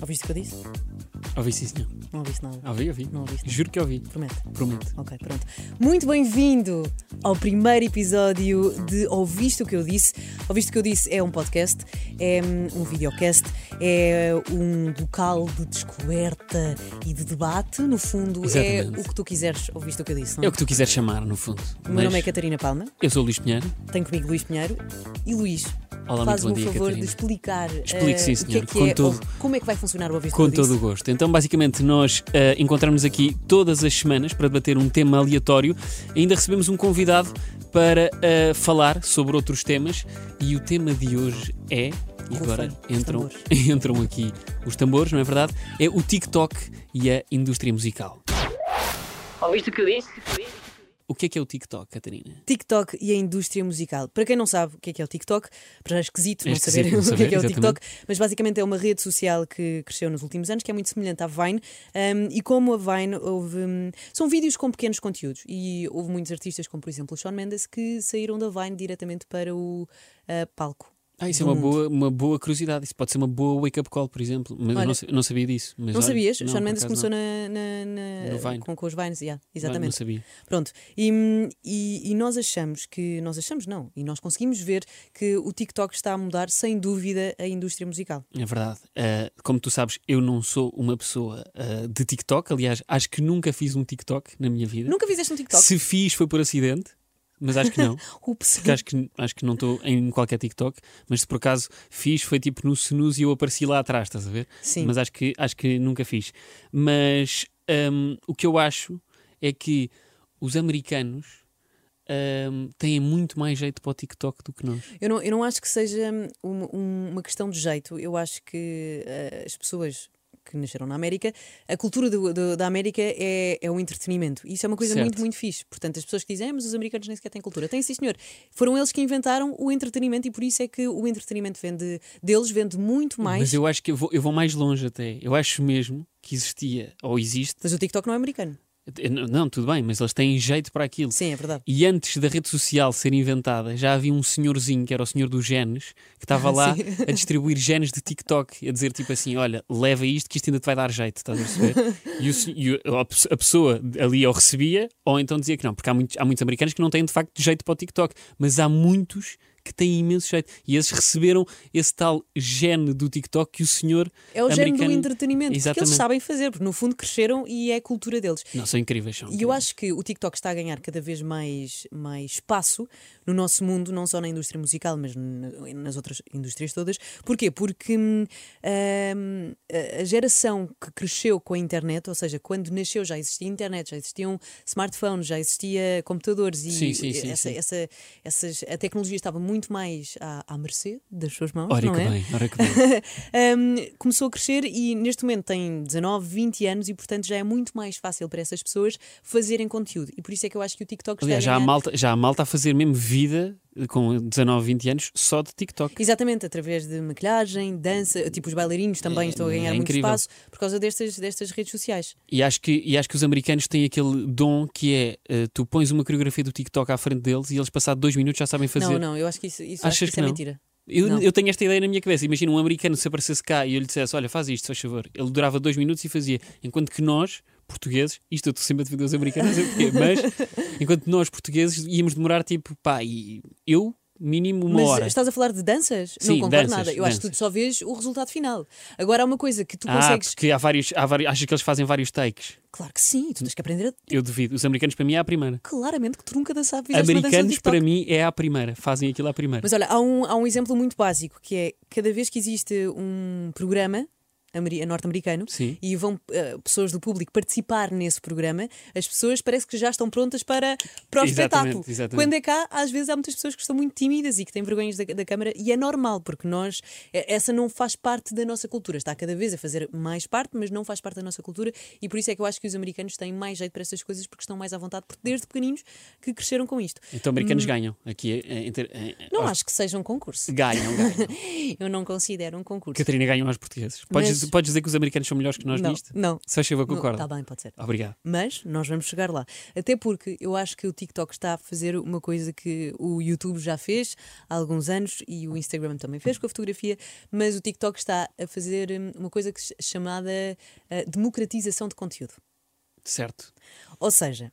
Ouviste o que eu disse? Ouvi sim, senhor. Não ouviste nada. Ouvi, ouvi. Não ouviste nada. Juro que ouvi. Promete. Prometo. Ok, pronto. Muito bem-vindo ao primeiro episódio de Ouviste o que eu disse. Ouviste o que eu disse é um podcast, é hum, um videocast, é um local de descoberta e de debate. No fundo, Exatamente. é o que tu quiseres. Ouviste o que eu disse, não É o que tu quiseres chamar, no fundo. O meu nome é Catarina Palma, Eu sou o Luís Pinheiro. tenho comigo Luís Pinheiro e Luís. Olá, Faz-me muito o bom dia, favor Catarina. de explicar Explique, eh, sim, o que é senhor, que com é, todo- como é que vai funcionar o Ouviste o Com que todo o gosto. Então, basicamente, nós eh, encontramos aqui todas as semanas para debater um tema aleatório. Ainda recebemos um convidado para eh, falar sobre outros temas. E o tema de hoje é. E agora entram, entram aqui os tambores, não é verdade? É o TikTok e a indústria musical. Ouviste o que eu disse? O que é que é o TikTok, Catarina? TikTok e a indústria musical. Para quem não sabe o que é que é o TikTok, para já é esquisito É não esquisito saber não o que é saber, que é o. TikTok, mas basicamente é uma rede social que cresceu nos últimos anos, que é muito semelhante à Vine. um, e como a Vine, houve. hum, são vídeos com pequenos conteúdos. E houve muitos artistas, como por exemplo o Shawn Mendes, que saíram da Vine diretamente para o ah, palco. Ah, isso é uma mundo. boa, uma boa curiosidade. Isso pode ser uma boa wake-up call, por exemplo. Mas eu Olha, não, eu não sabia disso. Não olha, sabias? não, Shawn por Mendes começou não. na, na- na- Vine. Com, com os Vines, yeah, Não, exatamente. Não sabia. Pronto, e, e, e nós achamos que, nós achamos não, e nós conseguimos ver que o TikTok está a mudar sem dúvida a indústria musical. É verdade. Uh, como tu sabes, eu não sou uma pessoa uh, de TikTok. Aliás, acho que nunca fiz um TikTok na minha vida. Nunca fizeste um TikTok? Se fiz foi por acidente, mas acho que não. Ups. Acho que, acho que não estou em qualquer TikTok. Mas se por acaso fiz, foi tipo no snooze e eu apareci lá atrás, estás a ver? Sim. Mas acho que, acho que nunca fiz. Mas um, o que eu acho é que os americanos um, têm muito mais jeito para o TikTok do que nós. Eu não, eu não acho que seja hum, um- uma questão de jeito. Eu acho que eh, as pessoas que nasceram na América, a cultura do- do- da América é, é o entretenimento. Isso é uma coisa Certo. muito, muito fixe. Portanto, as pessoas que dizem, "Ah, mas os americanos nem sequer têm cultura. Têm, sim, senhor. Foram eles que inventaram o entretenimento e por isso é que o entretenimento vende, deles vende muito mais. Mas eu acho que eu vou, eu vou mais longe até. Eu acho mesmo que existia, ou existe. Mas o TikTok não é americano. Não, tudo bem, mas eles têm jeito para aquilo. Sim, é verdade. E antes da rede social ser inventada, já havia um senhorzinho, que era o senhor dos genes, que estava lá Sim. a distribuir genes de TikTok, a dizer tipo assim: olha, leva isto que isto ainda te vai dar jeito, estás a perceber? e, o e a pessoa ali ou recebia, ou então dizia que não, porque há muitos, há muitos americanos que não têm de facto jeito para o TikTok, mas há muitos que têm imenso jeito. E esses receberam esse tal gene do TikTok que o senhor É o género do americano- entretenimento que Exatamente. eles sabem fazer, porque no fundo cresceram e é a cultura deles. Não, são incríveis. São E eu acho que o TikTok está a ganhar cada vez mais, mais espaço no nosso mundo, não só na indústria musical, mas nas outras indústrias todas. Porquê? Porque hum, hum, a- geração que cresceu com a internet, ou seja, quando nasceu já existia internet, já existiam smartphones, já existia computadores e Sim, sim, sim, essa, essa- essas, a tecnologia estava muito mais à, à mercê das suas mãos, Ora não que é? bem, ora que bem. Um, começou a crescer e neste momento tem 19, 20 anos e portanto já é muito mais fácil para essas pessoas fazerem conteúdo. E por isso é que eu acho que o TikTok está Aliás, já há, malta, já há malta a fazer mesmo vida com 19, 20 anos só de TikTok. Exatamente, através de maquilhagem, dança, tipo os bailarinos também É, estão a ganhar é muito espaço por causa destas, destas redes sociais. E acho, que, e acho que os americanos têm aquele dom que é eh, tu pões uma coreografia do TikTok à frente deles e eles, passado dois minutos, já sabem fazer. Não, não, eu acho que isso, isso, Achas que isso é não? mentira. Eu, eu tenho esta ideia na minha cabeça. Imagina um americano se aparecesse cá e eu lhe dissesse: Olha, faz isto, faz favor. Ele durava dois minutos e fazia. Enquanto que nós, portugueses, isto eu estou sempre a defender os americanos, não sei porquê, mas enquanto nós, portugueses, íamos demorar tipo, pá, e eu, mínimo uma Mas hora. estás a falar de danças? não Sim, concordo danças, nada. Eu acho que tu danças. só vês o resultado final. Agora há uma coisa que tu Ah, consegues. porque há vários, há vários. Achas que eles fazem vários takes? Claro que sim, tu tens que aprender a. Eu duvido. Os americanos, para mim, é a primeira. Claramente que tu nunca dançaste fizeste uma dança do Americanos, para mim, é a primeira. Fazem aquilo à primeira. Mas olha, há um, há um exemplo muito básico que é cada vez que existe um programa norte-americano e vão eh, pessoas do público participar nesse programa, as pessoas parece que já estão prontas para, para o Exatamente, espetáculo. exatamente. Quando é cá, às vezes há muitas pessoas que estão muito tímidas e que têm vergonhas da, da câmara e é normal, porque nós, eh, essa não faz parte da nossa cultura. Está cada vez a fazer mais parte, mas não faz parte da nossa cultura e por isso é que eu acho que os americanos têm mais jeito para estas coisas porque estão mais à vontade, porque desde pequeninos que cresceram com isto. Então, americanos ganham. Aqui, é- é- é- Não acho que seja um concurso. Ganham, ganham. Eu não considero um concurso. Catarina ganham aos portugueses. Podes, tu podes dizer que os americanos são melhores que nós não, nisto? não. Se achava, concordo. Está bem, pode ser. Obrigado. Mas nós vamos chegar lá. Até porque eu acho que o TikTok está a fazer uma coisa que o YouTube já fez há alguns anos e o Instagram também fez com a fotografia, mas o TikTok está a fazer hum, uma coisa que, chamada uh, democratização de conteúdo. Certo. Ou seja,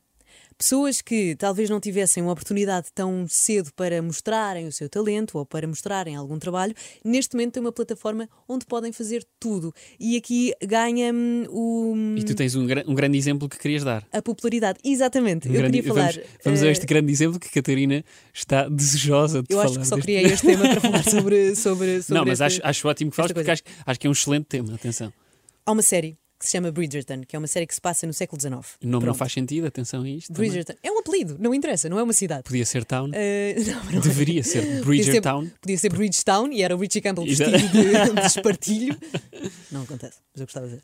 pessoas que talvez não tivessem uma oportunidade tão cedo para mostrarem o seu talento ou para mostrarem algum trabalho, neste momento têm uma plataforma onde podem fazer tudo. E aqui ganha hum, o. E tu tens um, gra- um grande exemplo que querias dar. A popularidade, exatamente. Um eu grande- queria falar. Vamos, vamos a eh, este grande exemplo que a Catarina está desejosa de Eu falar. acho que só deste- criei este tema para falar sobre, sobre, sobre Não, mas este- acho, acho ótimo que falas porque acho, acho que é um excelente tema. Atenção. Há uma série que se chama Bridgerton, que é uma série que se passa no século XIX. O nome não Pronto. faz sentido, atenção a isto. também. Bridgerton. É um apelido, não interessa, não é uma cidade. Podia ser Town. Eh, não, não é. Deveria ser Podia ser-. Podia ser Bridgetown e era o Richie Campbell vestido de, de espartilho. Não acontece, mas eu gostava de ver.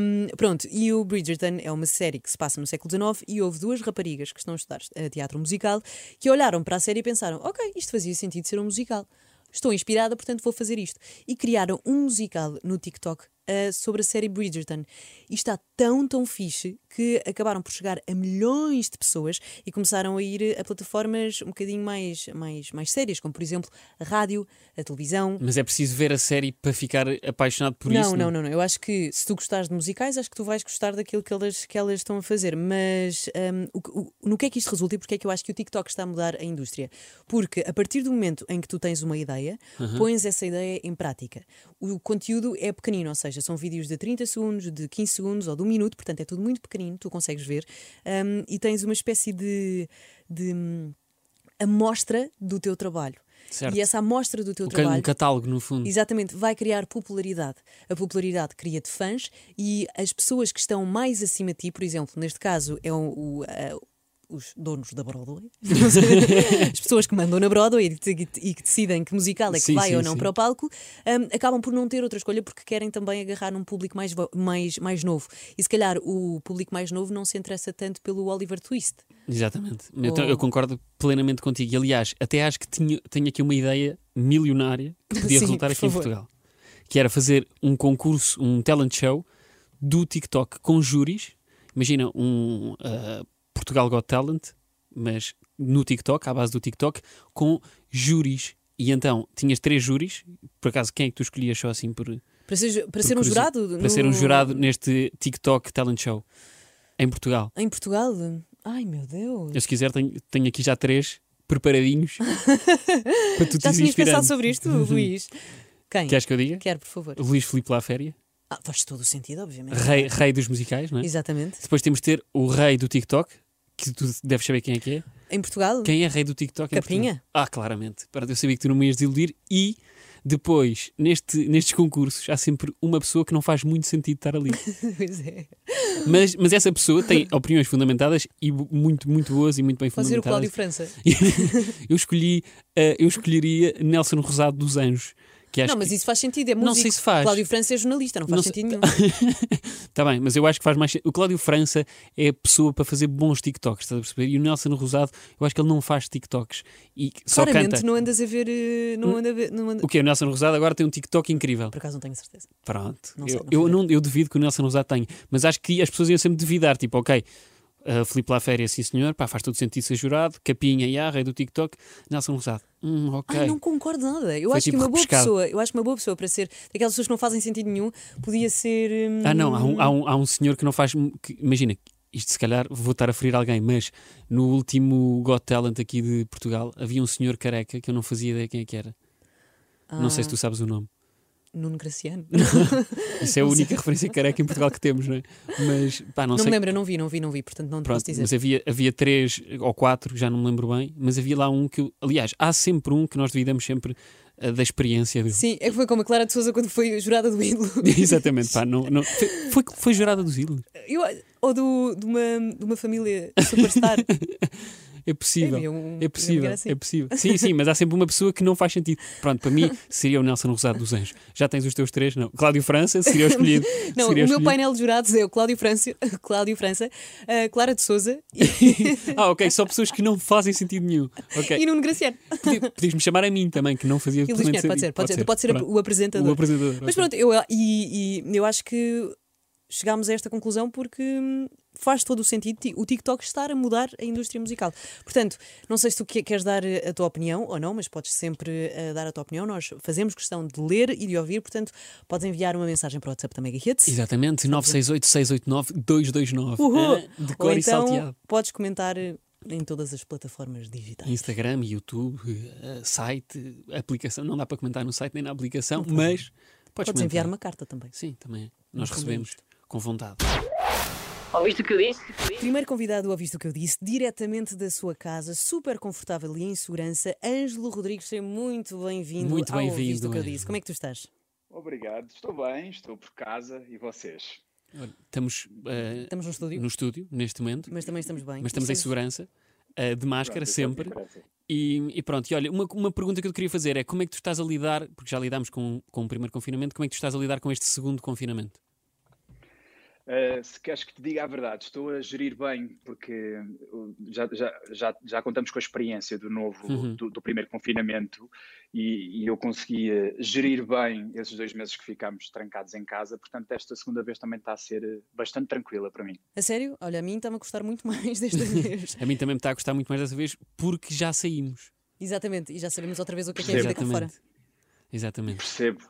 Hum, pronto, e o Bridgerton é uma série que se passa no século XIX e houve duas raparigas que estão a estudar eh, teatro musical que olharam para a série e pensaram: ok, isto fazia sentido ser um musical. Estou inspirada, portanto vou fazer isto. E criaram um musical no TikTok sobre a série Bridgerton. E está tão, tão fixe que acabaram por chegar a milhões de pessoas e começaram a ir a plataformas um bocadinho mais, mais, mais sérias, como por exemplo a rádio, a televisão. Mas é preciso ver a série para ficar apaixonado por não, isso. não, não, não. Eu acho que se tu gostares de musicais, acho que tu vais gostar daquilo que elas, que elas estão a fazer. Mas hum, o, o- no que é que isto resulta e porque é que eu acho que o TikTok está a mudar a indústria? Porque a partir do momento em que tu tens uma ideia, pões essa ideia em prática. O conteúdo é pequenino, ou seja, são vídeos de 30 segundos, de 15 segundos ou de um minuto, portanto é tudo muito pequenino, tu consegues ver, hum, e tens uma espécie de. de hum, amostra do teu trabalho. Certo. E essa amostra do teu Um ca- trabalho um catálogo, no fundo. Exatamente, vai criar popularidade. A popularidade cria-te fãs e as pessoas que estão mais acima de ti, por exemplo, neste caso é o. o, os donos da Broadway, as pessoas que mandam na Broadway e, que- decidem que musical é que Sim, vai sim, ou não sim. para o palco, hum, acabam por não ter outra escolha porque querem também agarrar num público mais, mais, mais novo. E se calhar o público mais novo não se interessa tanto pelo Oliver Twist. Exatamente. Ou- eu concordo plenamente contigo. E, aliás, até acho que tinha, tenho aqui uma ideia milionária que podia resultar aqui em favor. Portugal. Que era fazer um concurso, um talent show do TikTok com júris. Imagina um ah, Portugal Got Talent, mas no TikTok, à base do TikTok, com júris. E então tinhas três júris. Por acaso, quem é que tu escolhias só assim por, Para ser, para ser um jurado? Para no- ser um jurado neste TikTok Talent Show em Portugal. Em Portugal? Ai meu Deus! Eu, se quiser, tenho, tenho aqui já três preparadinhos para tu te Já tinhas pensado sobre isto, Luís? Quem? Queres que eu diga? Quero, por favor. Luís Filipe La Féria, Ah, faz todo o sentido, obviamente. rei, rei dos musicais, não é? Exatamente. Depois temos de ter o rei do TikTok, que tu deves saber quem é que é. Em Portugal? Quem é rei do TikTok? Capinha? Ah, claramente. Para eu sabia que tu não me ias desiludir. E depois, neste, nestes concursos, há sempre uma pessoa que não faz muito sentido estar ali. pois é. Mas, mas essa pessoa tem opiniões fundamentadas e muito, muito boas e muito bem Pode ser o fundamentadas. Cláudio França. eu escolhi, eh, eu escolheria Nelson Rosado dos Anjos. Que Não, mas isso faz sentido, é músico. Não sei se faz. Cláudio França é jornalista, não faz Não sei- sentido nenhum. Está bem, mas eu acho que faz mais. O Cláudio França é a pessoa para fazer bons TikToks, estás a perceber? E o Nelson Rosado, eu acho que ele não faz TikToks e só Claramente canta. não andas a ver. eh, Não anda a ver. Não anda... O que O Nelson Rosado agora tem um TikTok incrível. Por acaso não tenho certeza. Pronto. Não sei, eu, não eu, não, eu duvido que o Nelson Rosado tenha, mas acho que as pessoas iam sempre duvidar. Tipo, ok, uh, Filipe Laféria, sim senhor, pá, faz todo sentido ser jurado. Capinha, e rei do TikTok. Nelson Rosado, hum, ok. Ai, não concordo nada. Eu Foi acho tipo que uma boa repescado. pessoa, eu acho que uma boa pessoa para ser daquelas pessoas que não fazem sentido nenhum, podia ser. hum, Ah, não, há um, há, um, há um senhor que não faz. que- imagina, isto se calhar vou estar a ferir alguém, mas no último Got Talent aqui de Portugal havia um senhor careca que eu não fazia ideia quem é que era. Não sei se tu sabes o nome. Nuno Graciano. Isso é a única referência careca em Portugal que temos, não é? Mas pá, não, Não, sei. me lembro, eu não vi, não vi, não vi, portanto não Pronto, posso dizer. mas havia, havia três ou quatro, já não me lembro bem, mas havia lá um que, eu- aliás, há sempre um que nós duvidamos sempre ah, da experiência dele. Sim, é que foi como a Clara de Souza quando foi jurada do ídolo. Exatamente, pá, não, não, foi, foi, foi jurada dos ídolos. Eu, ou do, de, uma, de uma família superstar. É possível. É, um- É possível, assim. é possível. Sim, sim, mas há sempre uma pessoa que não faz sentido. Pronto, para mim seria o Nelson Rosado dos Anjos. Já tens os teus três? Não. Cláudio França seria o escolhido. Não, seria o meu escolhido. painel de jurados é o Cláudio França, Cláudio França a Clara de Souza e, Ah, ok, só pessoas que não fazem sentido nenhum. Ok. e Nuno Graciano. Podi- Podias-me chamar a mim também, que não fazia E Luís Pinheiro, pode ser, pode ser. Tu pode ser Pronto. o apresentador. O apresentador. Mas pronto, eu, e, e eu acho que chegámos a esta conclusão porque hum, faz todo o sentido ti- o TikTok estar a mudar a indústria musical. Portanto, não sei se tu que- queres dar eh, a tua opinião ou não, mas podes sempre eh, dar a tua opinião. Nós fazemos questão de ler e de ouvir, portanto, podes enviar uma mensagem para o WhatsApp da Mega Hits. Exatamente, 968-689-229. Uhul. Ah, de Ou cor e então salteado. podes comentar eh, em todas as plataformas digitais. Instagram, YouTube, site, aplicação. Não dá para comentar no site nem na aplicação, mas podes, Podes enviar uma carta também. Sim, também. é. Nós recebemos com vontade. Ouviste o que eu disse? Primeiro convidado, ouviste o que eu disse, diretamente da sua casa, super confortável e em segurança, Ângelo Rodrigues, seja muito bem-vindo Muito bem-vindo, Ouviste o que eu disse. Como é que tu estás? Obrigado, estou bem, estou por casa e vocês? Estamos eh, Estamos no estúdio, no estúdio, neste momento, mas também estamos bem. mas estamos em segurança, eh, de máscara Pronto, sempre. E, e pronto, e olha, uma, uma pergunta que eu te queria fazer é como é que tu estás a lidar, porque já lidámos com, com o primeiro confinamento, como é que tu estás a lidar com este segundo confinamento? Uh, se queres que te diga a verdade, estou a gerir bem, porque já, já, já, já contamos com a experiência do novo, Uhum. do, do primeiro confinamento e, e eu consegui uh, gerir bem esses dois meses que ficámos trancados em casa, portanto esta segunda vez também está a ser uh, bastante tranquila para mim. A sério? Olha, a mim está-me a custar muito mais desta vez. A mim também me está a gostar muito mais dessa vez porque já saímos. Exatamente, e já sabemos outra vez o que é que é a vida cá fora. Exatamente. Percebo.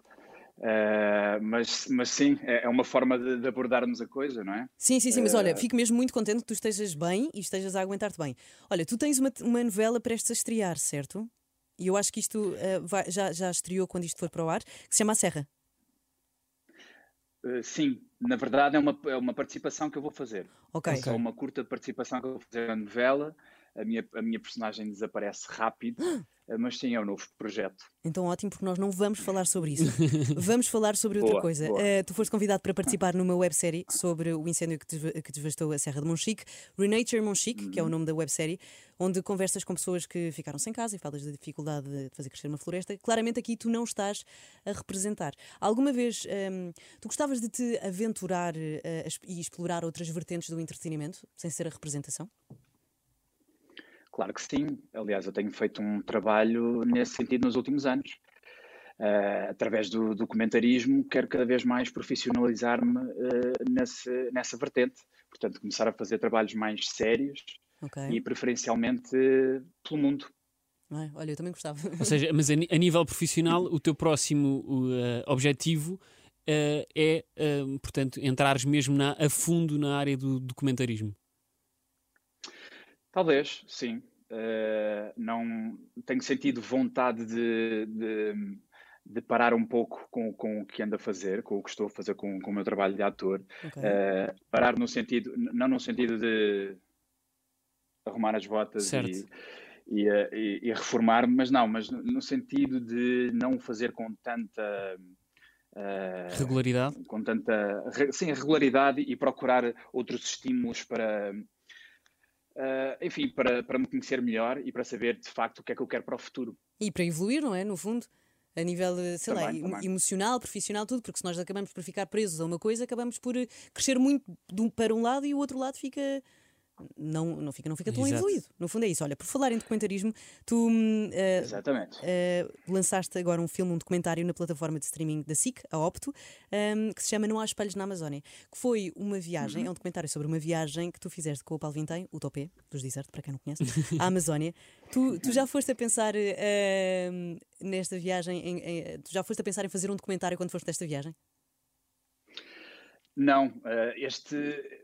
Uh, mas, mas sim, é, é uma forma de, de abordarmos a coisa, não é? Sim, sim, sim, mas Eh, olha, fico mesmo muito contente que tu estejas bem e estejas a aguentar-te bem. Olha, tu tens uma, uma novela prestes a estrear, certo? E eu acho que isto eh, vai- já, já estreou quando isto for para o ar, que se chama A Serra. Uh, sim, na verdade é uma, é uma participação que eu vou fazer. Ok. É só uma curta participação que eu vou fazer na novela. A minha, a minha personagem desaparece rápido, eh, mas sim, é um novo projeto. Então ótimo, porque nós não vamos falar sobre isso. vamos falar sobre outra Boa, coisa. boa. Eh, tu foste convidado para participar numa websérie sobre o incêndio que, que devastou a Serra de Monchique, Renature Monchique, que é o Uhum. nome da websérie, onde conversas com pessoas que ficaram sem casa e falas da dificuldade de fazer crescer uma floresta. Claramente aqui tu não estás a representar. Alguma vez hum, tu gostavas de te aventurar eh, es- e explorar outras vertentes do entretenimento, sem ser a representação? Claro que sim. Aliás, eu tenho feito um trabalho nesse sentido nos últimos anos. Eh, através do documentarismo, quero cada vez mais profissionalizar-me nesse, nessa vertente. Portanto, começar a fazer trabalhos mais sérios Ok. e preferencialmente eh, pelo mundo. É? Olha, eu também gostava. Ou seja, mas a, a nível profissional, o teu próximo o, eh, objetivo é, portanto, entrares mesmo na- a fundo na área do documentarismo. Talvez, sim. Eh, não tenho sentido vontade de, de, de parar um pouco com, com o que ando a fazer, com o que estou a fazer com, com o meu trabalho de ator. Ok. Eh, parar no sentido, não no sentido de arrumar as botas Certo. e, e, eh, e- e reformar, mas não, mas no- sentido de não fazer com tanta eh, Regularidade? com tanta re- sim, regularidade e procurar outros estímulos para eh, enfim, para, para me conhecer melhor e para saber de facto o que é que eu quero para o futuro. E para evoluir, não é? No fundo, a nível, eh, sei lá, Também, emo- também. emocional, profissional, tudo, porque se nós acabamos por ficar presos a uma coisa, acabamos por eh, crescer muito um- para um lado e o outro lado fica. Não, não fica, não fica tão Exato. evoluído. No fundo é isso. Olha, por falar em documentarismo, tu Exatamente. eh, lançaste agora um filme, um documentário na plataforma de streaming da SIC, a Opto, hum, que se chama Não Há Espelhos na Amazónia, que foi uma viagem, é um documentário sobre uma viagem que tu fizeste com o Paulo Vintém, o Topé, dos Desert, para quem não conhece, à Amazónia. Tu, tu já foste a pensar hum, nesta viagem, em- em- tu já foste a pensar em fazer um documentário quando foste desta viagem? Não, eh, este,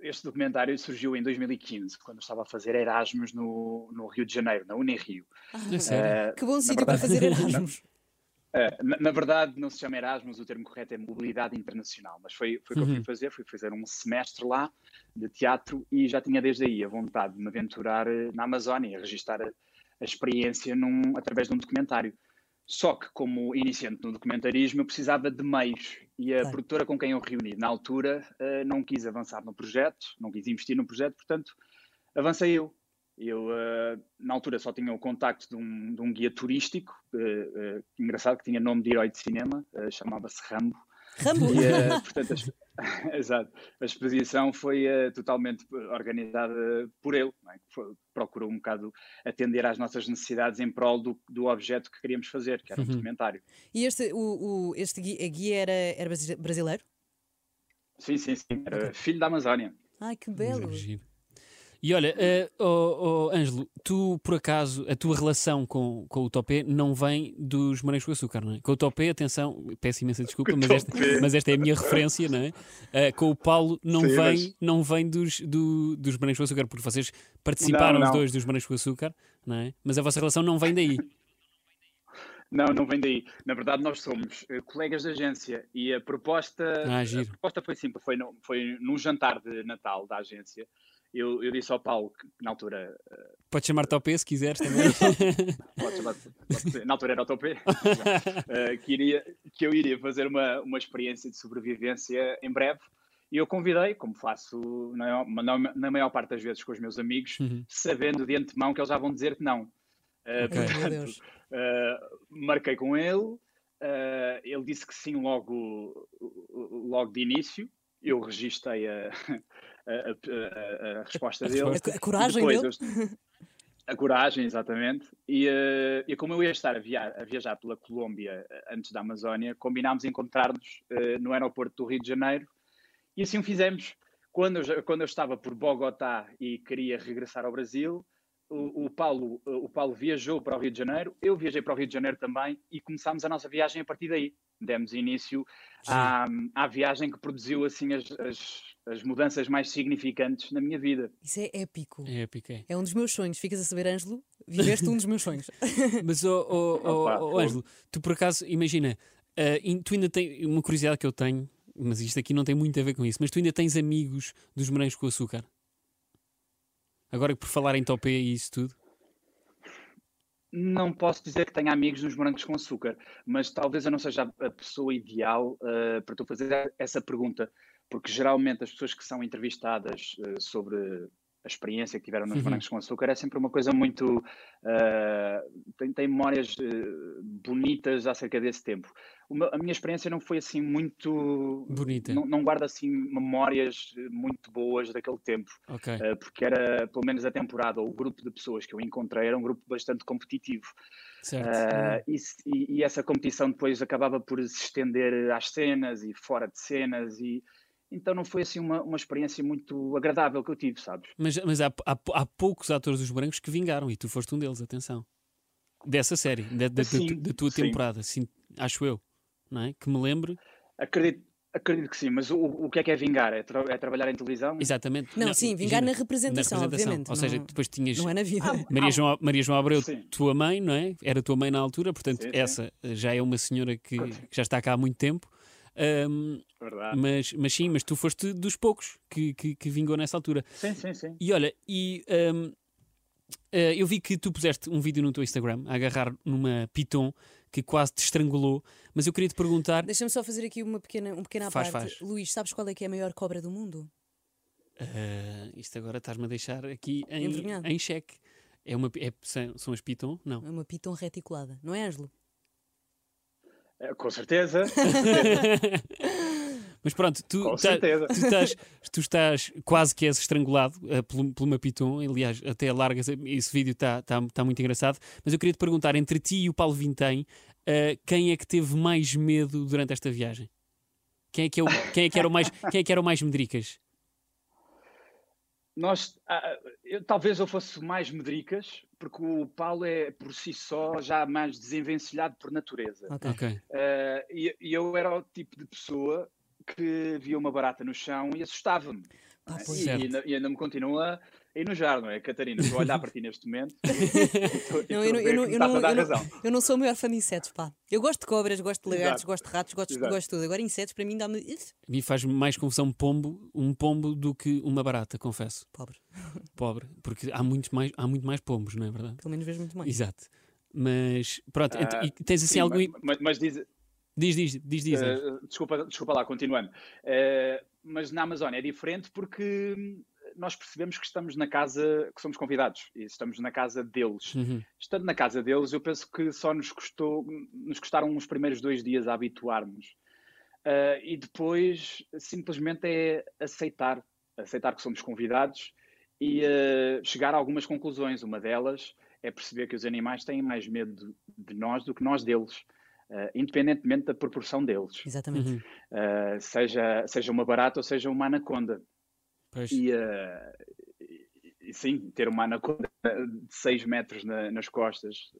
este documentário surgiu em 2015, quando eu estava a fazer Erasmus no, no Rio de Janeiro, na Unirio. É sério? Eh, Que bom sítio para fazer Erasmus. Eh, na, na verdade, não se chama Erasmus, o termo correto é mobilidade internacional, mas foi, foi o que eu Uhum. fui fazer, fui fazer um semestre lá de teatro e já tinha desde aí a vontade de me aventurar na Amazónia, a registar a, a experiência num, através de um documentário. Só que, como iniciante no documentarismo, eu precisava de meios e a Claro. produtora com quem eu reuni na altura eh, não quis avançar no projeto, não quis investir no projeto, portanto, avancei eu. Eu, uh, na altura, só tinha o contacto de um, de um guia turístico, uh, engraçado, que tinha nome de herói de cinema, chamava-se Rambo. Rambo? E, portanto, a, exato, a exposição foi totalmente organizada por ele, é? foi, procurou um bocado atender às nossas necessidades em prol do, do objeto que queríamos fazer, que era um uhum. documentário. E este, o, o, este guia, guia era, era brasileiro? Sim, sim, sim. Era okay. filho da Amazónia. Ai, que belo. E olha, uh, oh, oh, Ângelo, tu por acaso, a tua relação com, com o Topé não vem dos Morangos com Açúcar, não é? Com o Topé, atenção, peço imensa desculpa, mas esta, mas esta, é a minha referência, não é? Uh, com o Paulo não Sim, vem, mas... não vem dos, do, dos Morangos com Açúcar, porque vocês participaram não, não. os dois dos Morangos com Açúcar, não é? Mas a vossa relação não vem daí. Não, não vem daí. Na verdade, nós somos uh, colegas de agência e a proposta, ah, a proposta foi simples. Foi, no, foi num jantar de Natal da agência eu, eu disse ao Paulo que na altura. Uh, Pode chamar-te ao P se quiseres também. pode chamar pode, na altura era o Topé. uh, que, iria, que eu iria fazer uma, uma experiência de sobrevivência em breve. E eu convidei, como faço na, na, na maior parte das vezes com os meus amigos, uhum. sabendo de antemão que eles já vão dizer que não. Uh, okay. Portanto, marquei com ele, ele disse que sim logo, logo de início. Eu registrei a, a, a, a resposta a dele. A, coragem dele? a coragem, exatamente. E, uh, e como eu ia estar a, via a, viajar pela Colômbia eh, antes da Amazónia, combinámos encontrar-nos uh, no aeroporto do Rio de Janeiro e assim o fizemos. Quando eu, quando eu estava por Bogotá e queria regressar ao Brasil, o, o, Paulo, o Paulo viajou para o Rio de Janeiro, eu viajei para o Rio de Janeiro também e começámos a nossa viagem a partir daí. Demos início à, à viagem que produziu assim as, as, as, mudanças mais significantes na minha vida. Isso é épico. É épico, é. É um dos meus sonhos. Ficas a saber, Ângelo, viveste um dos meus sonhos. Mas, oh, oh, oh, oh, Ângelo, tu por acaso, imagina, uh, tu ainda tens uma curiosidade que eu tenho, mas isto aqui não tem muito a ver com isso, mas tu ainda tens amigos dos morangos com açúcar? Agora que por falar em topé e isso tudo? Não posso dizer que tenha amigos nos morangos com açúcar, mas talvez eu não seja a pessoa ideal uh, para tu fazer essa pergunta, porque geralmente as pessoas que são entrevistadas uh, sobre a experiência que tiveram nos uhum. morangos com açúcar é sempre uma coisa muito. Uh, tem, tem memórias uh, bonitas acerca desse tempo. Uma, a minha experiência não foi assim muito. Bonita. Não, não guardo assim memórias muito boas daquele tempo. Okay. Uh, porque era, pelo menos a temporada, ou o grupo de pessoas que eu encontrei era um grupo bastante competitivo. Certo. E, e, e essa competição depois acabava por se estender às cenas e fora de cenas e então não foi assim uma, uma experiência muito agradável que eu tive, sabes? Mas, mas há, há, há poucos atores dos brancos que vingaram e tu foste um deles, atenção. Dessa série, da, da, sim, da, da tua sim. temporada, assim, acho eu, não é? Que me lembre. Acredito, Acredito que sim, mas o, o que é que é vingar? É, tra é trabalhar em televisão? Exatamente. Não, não sim, vingar na representação, na representação, obviamente. Ou seja, depois tinhas. Não é na vida. Ah, Maria, João, Maria João Abreu, sim. tua mãe, não é? Era tua mãe na altura, portanto, sim, essa sim. já é uma senhora que, que, já está cá há muito tempo. Um, mas, mas sim, mas tu foste dos poucos que, que, que, vingou nessa altura. Sim, sim, sim. E olha, e um, uh, eh, eu vi que tu puseste um vídeo no teu Instagram a agarrar numa piton que quase te estrangulou, mas eu queria te perguntar. Deixa-me só fazer aqui uma pequena, um pequena faz, parte. Faz. Luís, sabes qual é que é a maior cobra do mundo? Uh, isto agora estás-me a deixar aqui em, em xeque. É uma, é, são as piton? Não. É uma piton reticulada, não é, Ângelo? É, com certeza. Mas pronto, tu, tá, tu, estás, tu estás quase que és estrangulado uh, por, por uma piton. Aliás, até largas, esse vídeo está tá, tá muito engraçado. Mas eu queria te perguntar: entre ti e o Paulo Vintém, uh, quem é que teve mais medo durante esta viagem? Quem é que, é o, quem é que, era, o mais, quem é que era o mais medricas? Nós, ah, eu, talvez eu fosse mais medricas, porque o Paulo é por si só já mais desenvencilhado por natureza. Okay. Uh, e, e, eu era o tipo de pessoa que via uma barata no chão e assustava-me. Ah, e, e, ainda, e, ainda me continua enojar, não é, Catarina? Estou a olhar para ti neste momento. não, eu, não, sou o maior fã de insetos, pá. Eu gosto de cobras, gosto de lagartos, gosto de ratos, gosto, gosto de tudo. Agora, insetos para mim dá-me. A mim faz mais confusão pombo, um pombo do que uma barata, confesso. Pobre. Pobre, porque há, muitos mais, há muito mais pombos, não é verdade? Pelo menos vejo muito mais. Exato. Mas pronto, uh, e tens assim sim. Mas, mas diz, Diz, diz, diz, diz. Uh, desculpa, desculpa lá, continuando. Uh, mas na Amazónia é diferente porque nós percebemos que estamos na casa, que somos convidados e estamos na casa deles. Uhum. Estando na casa deles, eu penso que só nos custou, nos custaram os primeiros dois dias a habituarmos. Uh, e depois simplesmente é aceitar, aceitar que somos convidados e uh, chegar a algumas conclusões. Uma delas é perceber que os animais têm mais medo de nós do que nós deles. Uh, independentemente da proporção deles. Exatamente. Uhum. Uh, seja, seja uma barata ou seja uma anaconda. Pois. E, uh, e, sim, ter uma anaconda de 6 metros na, nas costas,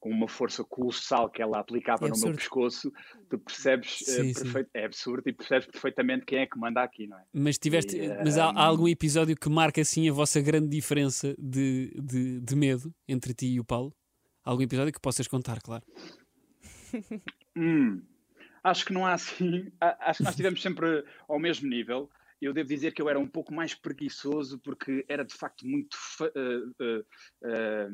com uma força colossal que ela aplicava É no meu pescoço, tu percebes, Sim, perfeito- é absurdo e percebes perfeitamente quem é que manda aqui, não é? Mas tiveste, E, mas há, há um, algum episódio que marca assim a vossa grande diferença de, de, de medo entre ti e o Paulo? Algum episódio que possas contar, claro. Hum, acho que não há assim. Acho que nós estivemos sempre ao mesmo nível. Eu devo dizer que eu era um pouco mais preguiçoso porque era de facto muito, eh, eh, eh,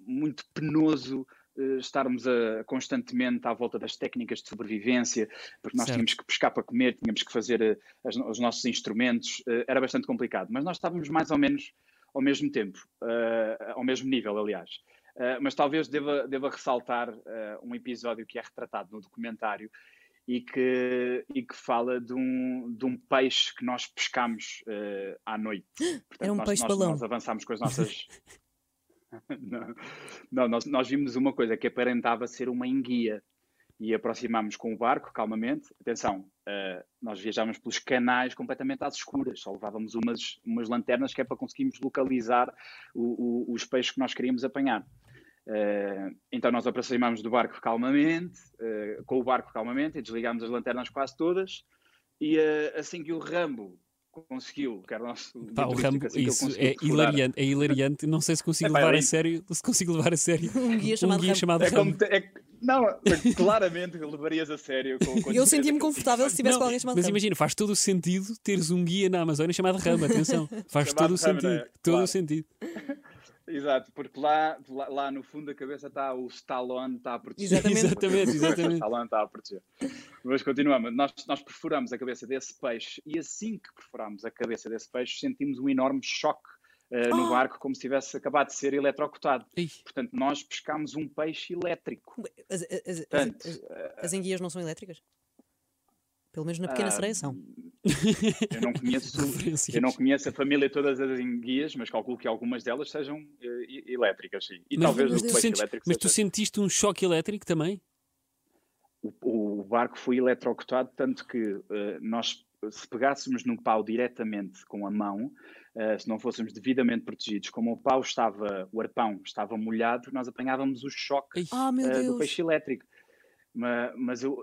muito penoso eh, estarmos a- constantemente à volta das técnicas de sobrevivência, porque nós Certo. tínhamos que pescar para comer, tínhamos que fazer eh, as- os nossos instrumentos, eh, era bastante complicado. Mas nós estávamos mais ou menos ao mesmo tempo, eh, ao mesmo nível, aliás. Uh, mas talvez deva, deva ressaltar uh, um episódio que é retratado no documentário e que, e que fala de um, de um peixe que nós pescamos uh, à noite. Portanto, Era um nós, peixe nós, balão. Nós avançámos com as nossas. não, não nós, nós vimos uma coisa que aparentava ser uma enguia e aproximámos com o barco calmamente. Atenção, uh, nós viajámos pelos canais completamente às escuras, só levávamos umas, umas lanternas que é para conseguirmos localizar o- o- os peixes que nós queríamos apanhar. Uh, então nós aproximámos do barco calmamente, uh, com o barco calmamente, e desligámos as lanternas quase todas. E uh, assim que o Rambo conseguiu, que era o nosso Pá, o guia Rambo, assim isso é hilariante, é hilariante. Não sei se consigo Epá, levar é a sério, se consigo levar a sério Um guia chamado Rambo. chamado É como Rambo. te- é- não, claramente levarias a sério. Com, com E eu sentia-me confortável se estivesse Não, com alguém chamado mas Rambo. imagina, faz todo o sentido teres um guia na Amazónia chamado Rambo, atenção. Faz Chamado todo o Rambo, sentido. né? Todo Claro. o sentido. Exato, porque lá, lá, lá no fundo da cabeça está o Stallone está a proteger. Exatamente. Exatamente, exatamente. O Stallone está a proteger. Mas continuamos. Nós, nós perfuramos a cabeça desse peixe e assim que perfuramos a cabeça desse peixe sentimos um enorme choque eh, no Ah! barco, como se tivesse acabado de ser eletrocutado. Portanto, nós pescámos um peixe elétrico. As, as- Portanto, as- as enguias não são elétricas? Pelo menos na pequena Ah, sereia são. eu não conheço. Eu não conheço a família todas das enguias, mas calculo que algumas delas sejam e- elétricas, sim. E Mas, talvez mas o peixe sentes- elétrico mas tu seja- sentiste um choque elétrico também? o, o barco foi eletrocutado, tanto que eh, nós, se pegássemos no pau diretamente com a mão, eh, se não fôssemos devidamente protegidos, como o pau estava, o arpão estava molhado, nós apanhávamos o choque eh, do peixe elétrico. Ma- Mas, eu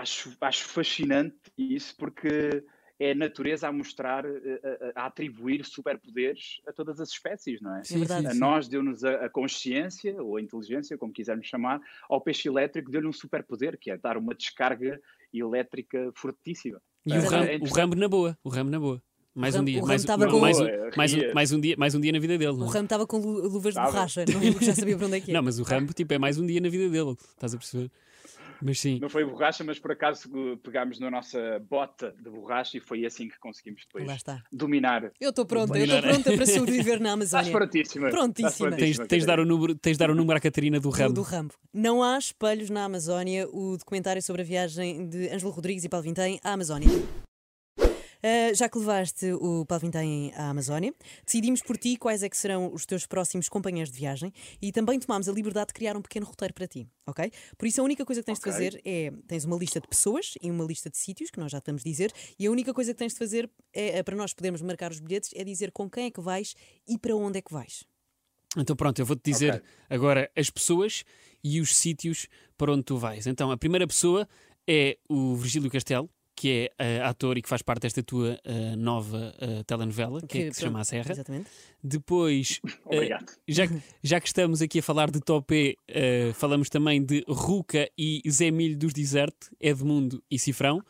acho, acho fascinante isso porque é a natureza a mostrar, eh, a, a atribuir superpoderes a todas as espécies, não é? sim, verdade. sim, A sim. nós deu-nos a, a consciência, ou a inteligência, como quisermos chamar, ao peixe elétrico deu-lhe um superpoder, que é dar uma descarga elétrica fortíssima. E o É, Rambo, é o. Rambo na boa, o Rambo na boa. Mais O um Rambo- dia, o mais, Rambo mais, com- um, Eh, mais, um, ria. mais, um dia, mais um dia na vida dele. O Não, é? Ramo estava com lu- luvas de borracha, não é? Porque já sabia para onde é que ia. não, mas o Rambo tipo, é mais um dia na vida dele, estás a perceber? Mas sim, Não foi borracha, mas por acaso pegámos na nossa bota de borracha e foi assim que conseguimos depois Lá está. dominar. Eu estou pronta, eu estou pronta para sobreviver na Estás Amazónia. prontíssima. Prontíssima. Estás tens, prontíssima, tens, de dar o número, tens de dar o número à Catarina do Rambo. do Rambo. Não há espelhos na Amazónia, o documentário sobre a viagem de Ângelo Rodrigues e Paulo Vintém à Amazónia. Ah, já que levaste o Paulo Vintém à Amazónia, decidimos por ti quais é que serão os teus próximos companheiros de viagem e também tomámos a liberdade de criar um pequeno roteiro para ti, ok? Por isso a única coisa que tens Ok. de fazer é, tens uma lista de pessoas e uma lista de sítios, que nós já te vamos dizer, e a única coisa que tens de fazer é, para nós podermos marcar os bilhetes é dizer com quem é que vais e para onde é que vais. Então pronto, eu vou-te dizer Ok. agora as pessoas e os sítios para onde tu vais. Então a primeira pessoa é o Virgílio Castelo, que é eh, ator e que faz parte desta tua eh, nova eh, telenovela, que, é que se chama A Serra. Exatamente. Depois, Obrigado. já, que- já que estamos aqui a falar de Topé, falamos também de Ruca e Zé Milho dos Deserto, Edmundo e Cifrão.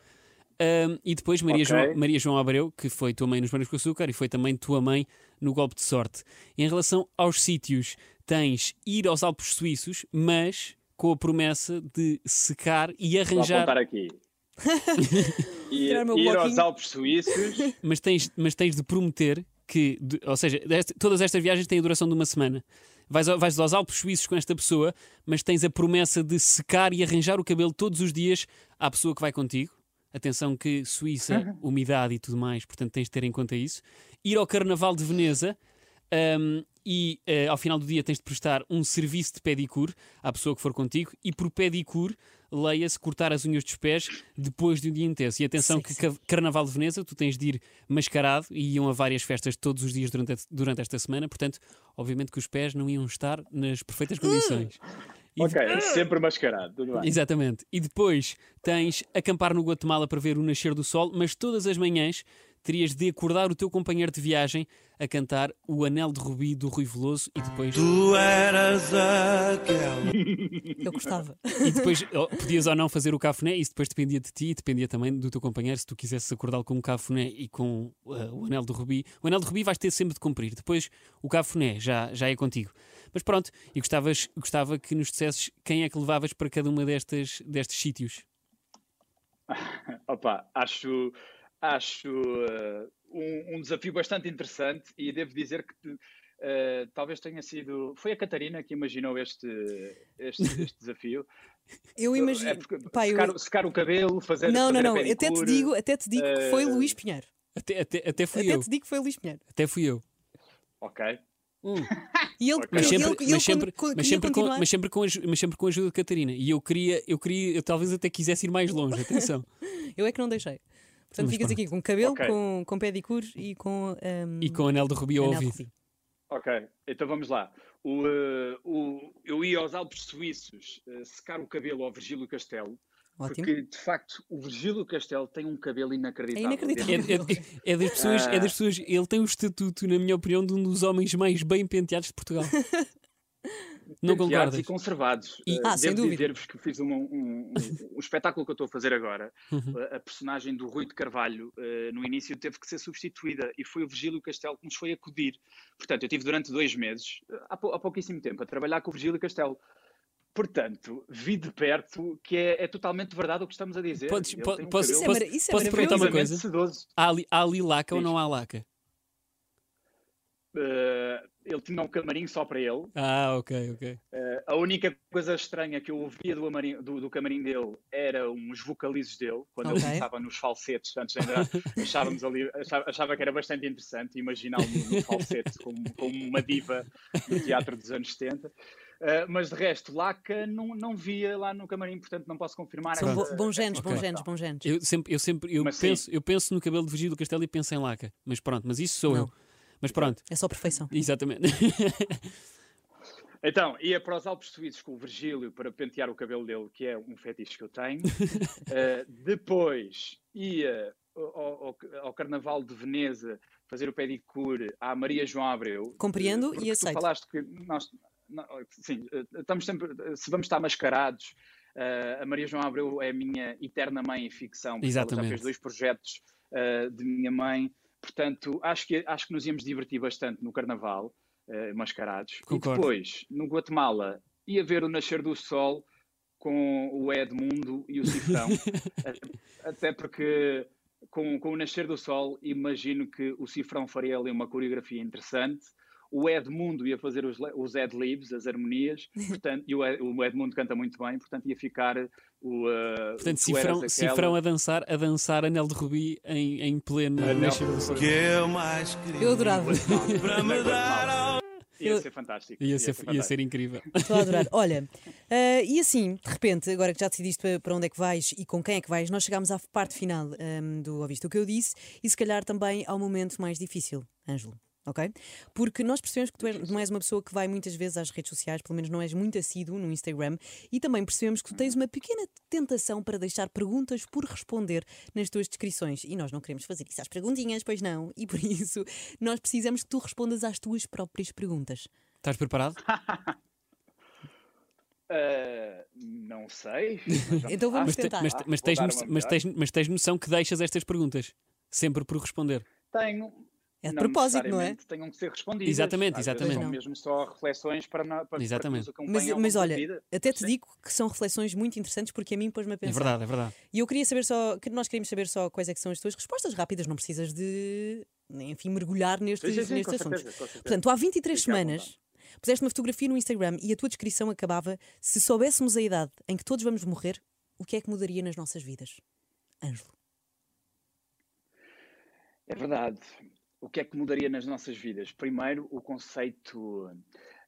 E depois Maria, Ok. João, Maria João Abreu, que foi tua mãe nos Manos com Açúcar e foi também tua mãe no Golpe de Sorte. Em relação aos sítios, tens ir aos Alpes Suíços, mas com a promessa de secar e Vou arranjar. apontar aqui. Ir Tirar o meu ir aos. Alpes Suíços. Mas tens, mas tens de prometer que, de- ou seja, deste- todas estas viagens têm a duração de uma semana. Vais, vais aos Alpes Suíços com esta pessoa, mas tens a promessa de secar e arranjar o cabelo todos os dias à pessoa que vai contigo. Atenção que Suíça, umidade e tudo mais, portanto tens de ter em conta isso. Ir ao Carnaval de Veneza um, e eh, ao final do dia tens de prestar um serviço de pedicure à pessoa que for contigo e por pedicure leia-se cortar as unhas dos pés depois de um dia intenso. E atenção que Sexy. ca- Carnaval de Veneza tu tens de ir mascarado e iam a várias festas todos os dias durante, a- durante esta semana, portanto, obviamente que os pés não iam estar nas perfeitas condições. E Ok, sempre mascarado, tudo bem. Exatamente. E depois tens acampar no Guatemala para ver o nascer do sol, mas todas as manhãs terias de acordar o teu companheiro de viagem a cantar o Anel de Rubi do Rui Veloso e depois, Tu eras aquela. Eu gostava. e depois oh, podias ou não fazer o cafuné, isso depois dependia de ti e dependia também do teu companheiro, se tu quisesses acordá-lo com um cafuné e com uh, o Anel de Rubi. O Anel de Rubi vais ter sempre de cumprir, depois o cafuné já, já é contigo. Mas pronto, e gostavas, gostava que nos dissesses quem é que levavas para cada uma destas, destes sítios. Opa, acho, acho eh, um, um desafio bastante interessante e devo dizer que eh, talvez tenha sido. Foi a Catarina que imaginou este, este, este desafio. Eu É imagino. porque Pá, eu- secar, secar o cabelo, fazer. Não, não, fazer a não. Até te digo, até te digo que foi eh, Luís Pinheiro. Até, até, até fui Até eu. te digo que foi Luís Pinheiro. Até fui eu. Ok. E ele. Mas sempre, ele, ele mas sempre, mas com, mas, sempre com, mas sempre com a ajuda de Catarina. E eu queria, eu queria, eu talvez até quisesse ir mais longe, atenção. Eu é que não deixei. Portanto, Mas ficas pronto. aqui com cabelo, Ok. com, com pedicure e com. Um, E com o anel de Rubi ao ouvido. rubi. Ok, então vamos lá. O, eh, o- eu ia aos Alpes Suíços eh, secar o cabelo ao Virgílio Castelo, Ótimo. porque de facto o Virgílio Castelo tem um cabelo inacreditável. É inacreditável. É, é- é das pessoas, é das pessoas, ele tem o estatuto, na minha opinião, de um dos homens mais bem penteados de Portugal. Não concordas? e conservados. E- Eh, Ah, sem Devo dúvida. dizer-vos que fiz um, um- um- um espetáculo que eu estou a fazer agora. Uhum. A- A personagem do Rui de Carvalho, eh, no início, teve que ser substituída e foi o Virgílio Castelo que nos foi acudir. Portanto, eu tive durante dois meses, eh, há, pou- há pouquíssimo tempo, a trabalhar com o Virgílio Castelo. Portanto, vi de perto que é, é totalmente verdade o que estamos a dizer. Podes- po- um posso- Isso é, isso é posso perguntar uma coisa? sedoso. Há ali, há ali laca ou Diz. não há laca? Eh, ele tinha um camarim só para ele. Ah, ok, ok. Eh, a única coisa estranha que eu ouvia do, amarim- do- do camarim dele eram os vocalizes dele, quando Ok. ele estava nos falsetes, antes de entrar, achávamos ali, achava, achava que era bastante interessante imaginá-lo no, falsete como, como uma diva do teatro dos anos 70. Eh, mas de resto, Laca não, não via lá no camarim, portanto não posso confirmar São essa- bo- bons essa genes, bons genes, bons genes. Eu sempre, eu sempre eu Mas sim. penso, eu penso no cabelo de Virgílio do Castelo e penso em laca. Mas pronto, mas isso sou Não. eu. Mas pronto, É só perfeição. exatamente. Então, ia para os Alpes Suíços com o Virgílio para pentear o cabelo dele, que é um fetiche que eu tenho. Uh, depois ia ao, ao- ao Carnaval de Veneza fazer o pedicure à Maria João Abreu. Compreendo porque e aceito. Tu falaste que nós, nó- sim, uh, estamos sempre, se vamos estar mascarados, uh, a Maria João Abreu é a minha eterna mãe em ficção, porque ela já Exatamente. fez dois projetos uh, de minha mãe. Portanto, acho que, acho que nos íamos divertir bastante no Carnaval, uh, mascarados. Concordo. E depois, no Guatemala, ia ver o nascer do sol com o Edmundo e o Cifrão. Até porque com, com o nascer do sol, imagino que o Cifrão faria ali uma coreografia interessante. O Edmundo ia fazer os, os ad-libs, as harmonias, portanto, e o, Ed- o Edmundo canta muito bem, portanto ia ficar o. Uh, Portanto, cifrão, cifrão a dançar, a dançar Anel de Rubi em, em pleno Anel de. Que eu mais queria. Eu adorava. Para me dar ao Ia ser fantástico. Ia ser, ia ser incrível. Estou a adorar. Olha, eh, e assim, de repente, agora que já decidiste para, para onde é que vais e com quem é que vais, nós chegámos à parte final ehm, do Ouviste o que eu disse e se calhar também ao momento mais difícil, Ângelo. Ok? Porque nós percebemos que tu és- não és uma pessoa que vai muitas vezes às redes sociais, pelo menos não és muito assíduo no Instagram, e também percebemos que tu tens uma pequena tentação para deixar perguntas por responder nas tuas descrições. E nós não queremos fazer isso às perguntinhas, pois não. E por isso nós precisamos que tu respondas às tuas próprias perguntas. Estás preparado? Uh, não sei. mas vamos Então vamos Mas, te- tentar. mas, Ah, mas vou tens, mas, tens, mas tens noção que deixas estas perguntas sempre por responder. Tenho. É de não propósito, não é? Tenham que ser respondidas. Exatamente, exatamente. São Não. mesmo só reflexões para, na- para, Exatamente. para que nos Mas, mas olha, vida. até te Sim. digo que são reflexões muito interessantes porque a mim pôs-me a É pensar. verdade, é verdade. E eu queria saber só, que nós queríamos saber só quais é que são as tuas respostas rápidas, não precisas de enfim, mergulhar nestes, Sim, sim, nestes com assuntos. certeza, com certeza. Portanto, há 23 Fique à semanas puseste uma fotografia no Instagram e a tua descrição acabava: se soubéssemos a idade em que todos vamos morrer, o que é que mudaria nas nossas vidas? Ângelo. É verdade. O que é que mudaria nas nossas vidas? Primeiro, o conceito,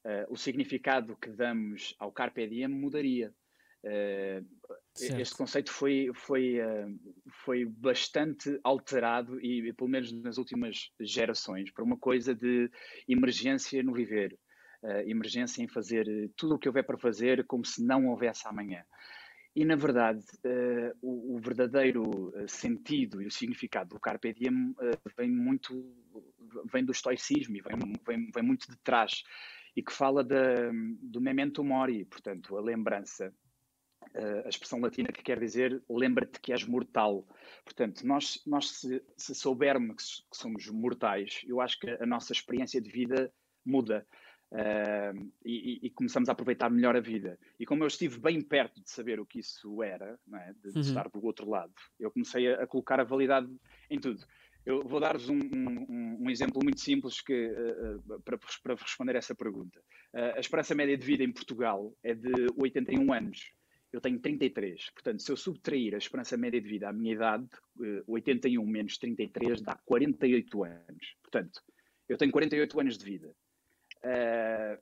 eh, o significado que damos ao Carpe Diem mudaria. Certo. este conceito foi, foi, eh, foi bastante alterado, e pelo menos nas últimas gerações, para uma coisa de emergência no viver. Emergência em fazer tudo o que houver para fazer como se não houvesse amanhã. E, na verdade, eh, o, o verdadeiro eh, sentido e o significado do Carpe Diem eh, vem muito vem do estoicismo e vem, vem, vem muito de trás e que fala do memento mori, portanto, a lembrança. Eh, a expressão latina que quer dizer lembra-te que és mortal. Portanto, nós, nós se, se soubermos que somos mortais, eu acho que a nossa experiência de vida muda. Uh, e, e, começamos a aproveitar melhor a vida. E como eu estive bem perto de saber o que isso era, é? de, de Uhum. estar do outro lado, eu comecei a, a colocar a validade em tudo. Eu vou dar-vos um, um- um exemplo muito simples que, uh, para, para responder essa pergunta. Uh, a esperança média de vida em Portugal é de 81 anos. Eu tenho 33. Portanto, se eu subtrair a esperança média de vida à minha idade, uh, 81 menos 33 dá 48 anos. Portanto, eu tenho 48 anos de vida. Uh,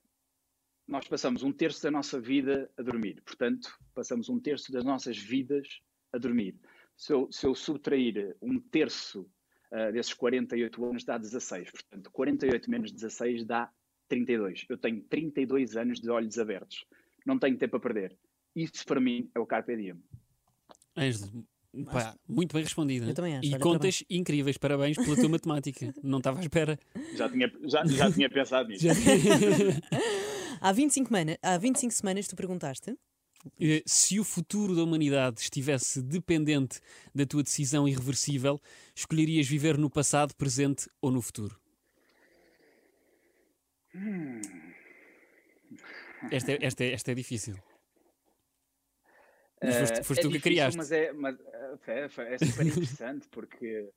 nós passamos um terço da nossa vida a dormir. Portanto, passamos um terço das nossas vidas a dormir. Se eu, se eu subtrair um terço uh, desses 48 anos, dá 16. Portanto, 48 menos 16 dá 32. Eu tenho 32 anos de olhos abertos. Não tenho tempo a perder. Isso, para mim, é o Carpe Diem. Ângelo, pá, muito bem respondido. Eu também acho, E olha, contas incríveis, parabéns pela tua matemática. Não estava à espera. Já tinha, já, já tinha pensado nisso. Já- Há 25, semana, há 25 semanas tu perguntaste. Eh, Se o futuro da humanidade estivesse dependente da tua decisão irreversível, escolherias viver no passado, presente ou no futuro? Esta, é, esta, é, esta é difícil. Mas foste, Eh, foste é tu que difícil, criaste. Mas é, mas, é, é super interessante porque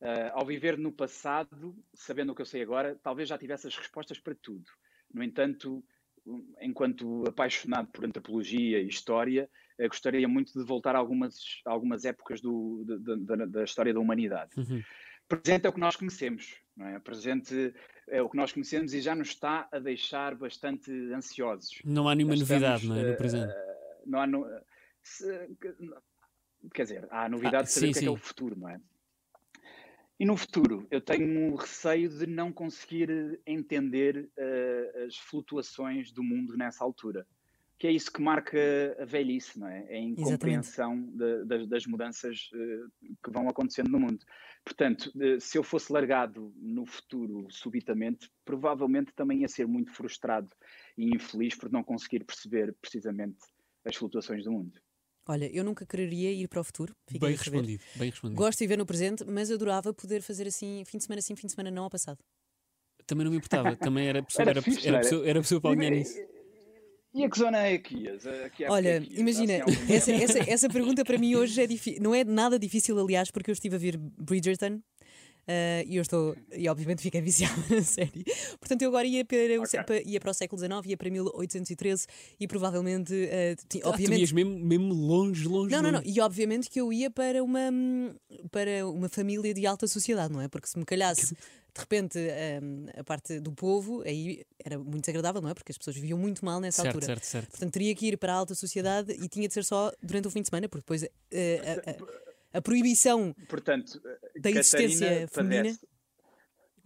eh, ao viver no passado, sabendo o que eu sei agora, talvez já tivesse as respostas para tudo. No entanto, um, enquanto apaixonado por antropologia e história, gostaria muito de voltar a algumas, algumas épocas do, da- da- da história da humanidade. Uhum. Presente é o que nós conhecemos, não é? Presente é o que nós conhecemos e já nos está a deixar bastante ansiosos. Não há nenhuma Nós novidade estamos, não é, no presente. não há no- se- que- quer dizer, há a novidade Ah, de saber sim, o que é, que é o futuro, não é? E no futuro, eu tenho um receio de não conseguir entender eh, as flutuações do mundo nessa altura. Que é isso que marca a velhice, não é? É a incompreensão de- das, das mudanças eh, que vão acontecendo no mundo. Portanto, eh, se eu fosse largado no futuro subitamente, provavelmente também ia ser muito frustrado e infeliz por não conseguir perceber precisamente as flutuações do mundo. Olha, eu nunca quereria ir para o futuro. Bem respondido, bem respondido. Gosto de viver no presente, mas adorava poder fazer assim, fim de semana sim, fim de semana não ao passado. Também não me importava, também era pessoa, Era era, fixe, era era? pessoa, era pessoa para alinhar nisso. E a que zona é aqui? Aqui é Olha, aqui, imagina, assim, essa, essa, essa pergunta para mim hoje é difícil. Não é nada difícil, aliás, porque eu estive a ver Bridgerton. Eh, e eu estou, e obviamente fiquei viciada na série. Portanto, eu agora ia para, o, sé- Ok. pa- ia para o século XIX, ia para 1813 e provavelmente, eh, ti- Ah, tu obviamente, ias mesmo, mesmo longe, longe. Não, não, não. E obviamente que eu ia para uma, para uma família de alta sociedade, não é? Porque se me calhasse de repente hum, a parte do povo, aí era muito desagradável, não é? Porque as pessoas viviam muito mal nessa Certo, altura. certo, certo. Portanto, teria que ir para a alta sociedade e tinha de ser só durante o fim de semana, porque depois eh, a, a- a proibição. Portanto, Da existência Catarina feminina. padece-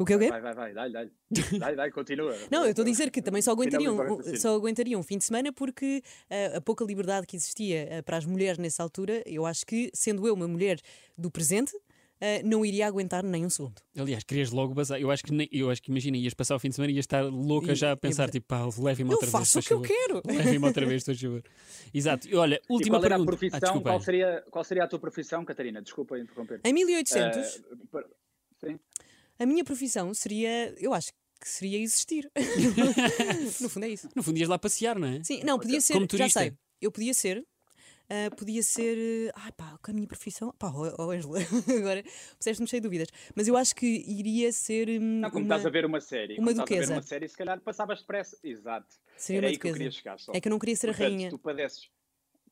O que é o quê? Vai, vai, vai, dá-lhe, dá-lhe. Dá-lhe, dá-lhe, continua. Não, eu estou a dizer que também só aguentaria, Finalmente vai acontecer. só aguentaria um fim de semana porque eh, a pouca liberdade que existia eh, para as mulheres nessa altura, eu acho que, sendo eu uma mulher do presente, eh, não iria aguentar nem um segundo. Aliás, querias logo bazar. Eu acho que, nem, eu acho que imagina, ias passar o fim de semana e ias estar louca E- já a e- pensar, tipo, pá, levem-me Eu outra faço vez. o que eu quero! Levem-me outra vez, estou a favor. Exato. E olha, E última qual era a pergunta. profissão? Ah, desculpa, qual, seria, qual seria a tua profissão, Catarina? Desculpa interromper. Em 1800, Eh, para- Sim. a minha profissão seria, eu acho que seria existir. no fundo é isso. No fundo, ias lá passear, não é? Sim, não, podia ser, Como já turista. sei, eu podia ser ah, podia ser. eh, Ai pá, com a minha profissão. Pá, ó, Ângela, agora puseste-me cheio de dúvidas. Mas eu acho que iria ser. hum, Não, como uma- estás a ver uma série. uma como estás a duquesa. ver uma série, se calhar passavas depressa. Exato. Seria Era uma aí que eu duquesa. queria chegar. É que eu não queria ser a Portanto, rainha. Tu padeces,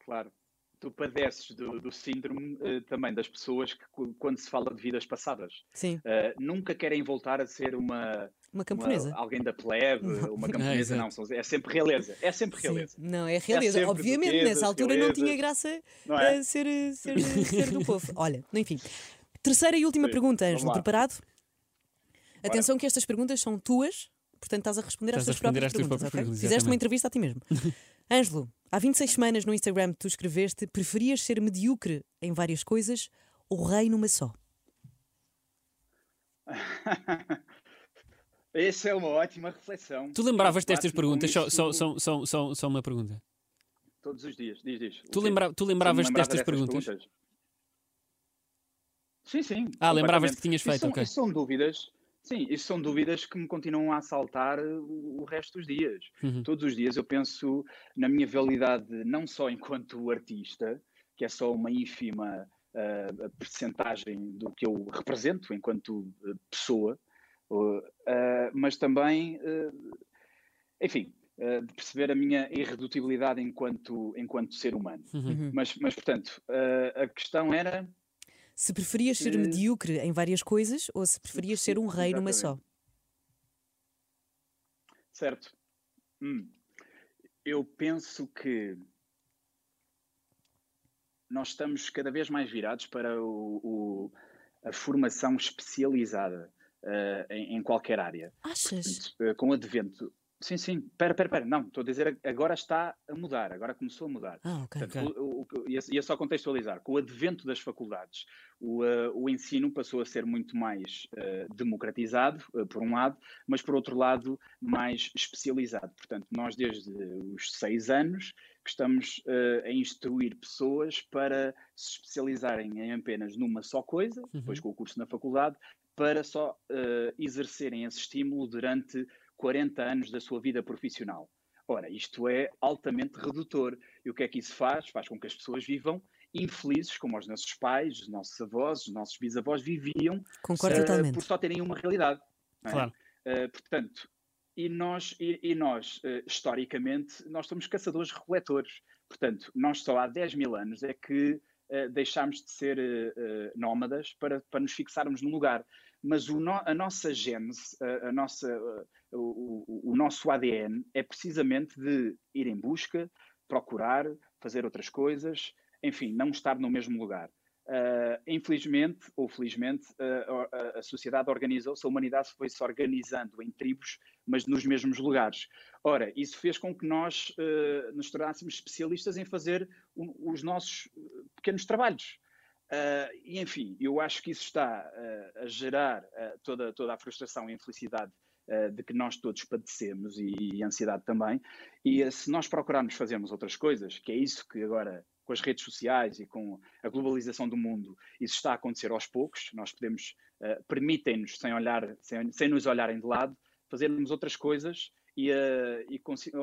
claro, tu padeces do, do síndrome eh, também das pessoas que, quando se fala de vidas passadas, Sim, eh, nunca querem voltar a ser uma, uma camponesa. uma- alguém da plebe, uma camponesa, Ah, não, são- é sempre realeza, é sempre Sim. realeza. Não, é realeza. sempre Obviamente, duquesas, nessa altura não realezas. tinha graça Não é? eh, ser, eh, ser, ser do povo. Olha, enfim. Terceira e última Sim, pergunta, Ângelo. Preparado? Atenção que estas perguntas são tuas, portanto estás a responder às Estás tuas próprias às tuas perguntas, próprias ok? perguntas, Fizeste uma entrevista a ti mesmo. Ângelo, há 26 semanas no Instagram tu escreveste preferias ser medíocre em várias coisas ou rei numa só? Essa é uma ótima reflexão. Tu lembravas destas perguntas? Só, isso só, só, só, só, só uma pergunta. Todos os dias, diz, diz. Tu, lembra, tu Se eu me lembravas lembrava destas dessas perguntas? Sim, sim. Ah, lembravas completamente. que tinhas Isso feito, são, ok. isso são dúvidas. Sim, isso são dúvidas que me continuam a assaltar o resto dos dias. Uhum. Todos os dias eu penso na minha validade, não só enquanto artista, que é só uma ínfima uh, percentagem do que eu represento enquanto uh, pessoa, uh, uh, mas também, enfim, de perceber a minha irredutibilidade enquanto, enquanto ser humano. Uhum. Mas, mas, portanto, a questão era. Se preferias ser Eh, medíocre em várias coisas ou se preferias ser um rei numa só? Exatamente. Certo. Hum. Eu penso que nós estamos cada vez mais virados para o, o- a formação especializada eh, em, em qualquer área. Achas? Portanto, eh, com o advento. Sim, sim. Espera, espera, espera. Não, estou a dizer agora está a mudar, agora começou a mudar. Ah, ok. Portanto, o- o- o- ia, ia só contextualizar. Com o advento das faculdades, o, eh, o ensino passou a ser muito mais eh, democratizado, eh, por um lado, mas por outro lado, mais especializado. Portanto, nós desde os seis anos que estamos a instruir pessoas para se especializarem em apenas numa só coisa, depois com o curso na faculdade, para só exercerem esse estímulo durante 40 anos da sua vida profissional. Ora, isto é altamente redutor. E o que é que isso faz? Faz com que as pessoas vivam infelizes, como os nossos pais, os nossos avós, os nossos bisavós viviam Concordo totalmente. por só terem uma realidade. não é? Claro. Eh, portanto, e nós, e, e nós eh, historicamente, nós somos caçadores-recoletores. Portanto, nós só há 10 mil anos é que eh, deixámos de ser eh, nómadas para, para nos fixarmos num lugar. Mas o no- a nossa gênese, a, a nossa, o- o nosso ADN é precisamente de ir em busca, procurar, fazer outras coisas, enfim, não estar no mesmo lugar. Uh, infelizmente, ou felizmente, uh, a, a sociedade organizou-se, a humanidade foi-se organizando em tribos, mas nos mesmos lugares. Ora, isso fez com que nós uh, nos tornássemos especialistas em fazer os nossos pequenos trabalhos. E, enfim, eu acho que isso está a gerar toda, toda a frustração e infelicidade de que nós todos padecemos e, e ansiedade também. E se nós procurarmos fazermos outras coisas, que é isso que agora com as redes sociais e com a globalização do mundo, isso está a acontecer aos poucos. Nós podemos, uh, permitem-nos, sem, olhar, sem, sem nos olharem de lado, fazermos outras coisas e, uh, e,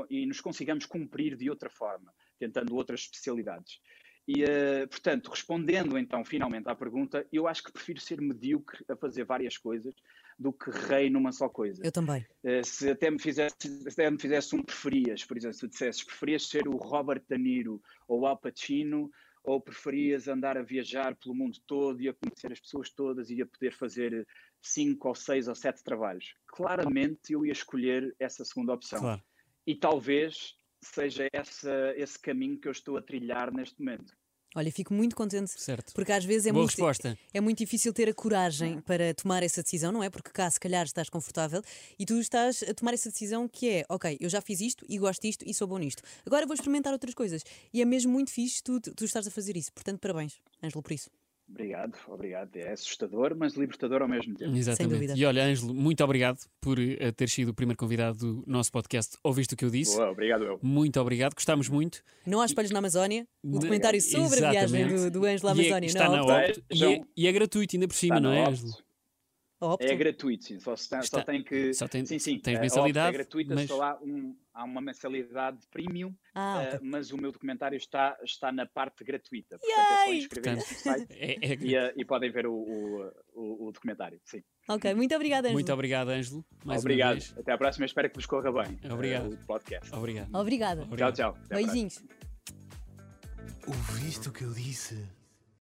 e nos consigamos cumprir de outra forma, tentando outras especialidades. E, uh, portanto, respondendo então finalmente à pergunta, eu acho que prefiro ser medíocre a fazer várias coisas do que rei numa só coisa. Eu também. Uh, se até me fizesse, se até me fizesse um preferias, por exemplo, se dissesses preferias ser o Robert De Niro ou o Al Pacino ou preferias andar a viajar pelo mundo todo e a conhecer as pessoas todas e a poder fazer cinco ou seis ou sete trabalhos? Claramente eu ia escolher essa segunda opção. Claro. E talvez seja essa, esse caminho que eu estou a trilhar neste momento. Olha, fico muito contente. Certo. Porque às vezes é Boa muito, resposta. é muito difícil ter a coragem para tomar essa decisão, não é? Porque cá, se calhar, estás confortável e tu estás a tomar essa decisão que é, ok, eu já fiz isto e gosto disto e sou bom nisto. Agora vou experimentar outras coisas. E é mesmo muito fixe tu, tu, tu estás a fazer isso. Portanto, parabéns, Ângelo, por isso. Obrigado, obrigado. É assustador, mas libertador ao mesmo tempo. Exatamente. E olha, Ângelo, muito obrigado por eh, ter sido o primeiro convidado do nosso podcast. Ouviste o que eu disse? Boa, obrigado eu. Muito obrigado, gostámos muito. Não há espelhos na Amazónia. O documentário sobre a viagem Exatamente. do, do Ângelo à E é- Amazónia. está não, na. Opto e, é, e é gratuito ainda por cima, Está não na é, Opto. Ângelo? Opto. É gratuito, sim. Só, se tem, Está- só tem que. só tem- sim, sim. tens é, mensalidade, É gratuita, mas- só há, um, há uma mensalidade premium, Ah, ok. mas o meu documentário está, está na parte gratuita. Portanto, é só Yay! inscrever-se no site É- é- e, eh, e podem ver o, o, o- o documentário. Sim. Ok, muito obrigada, Ângelo. Muito obrigado, Ângelo. Mais Obrigado. uma vez. Até à próxima. Espero que vos corra bem. eh, Obrigado. o podcast. Obrigado. Obrigada. Obrigado. Tchau, tchau. Até. Beijinhos. Ouviste o que eu disse?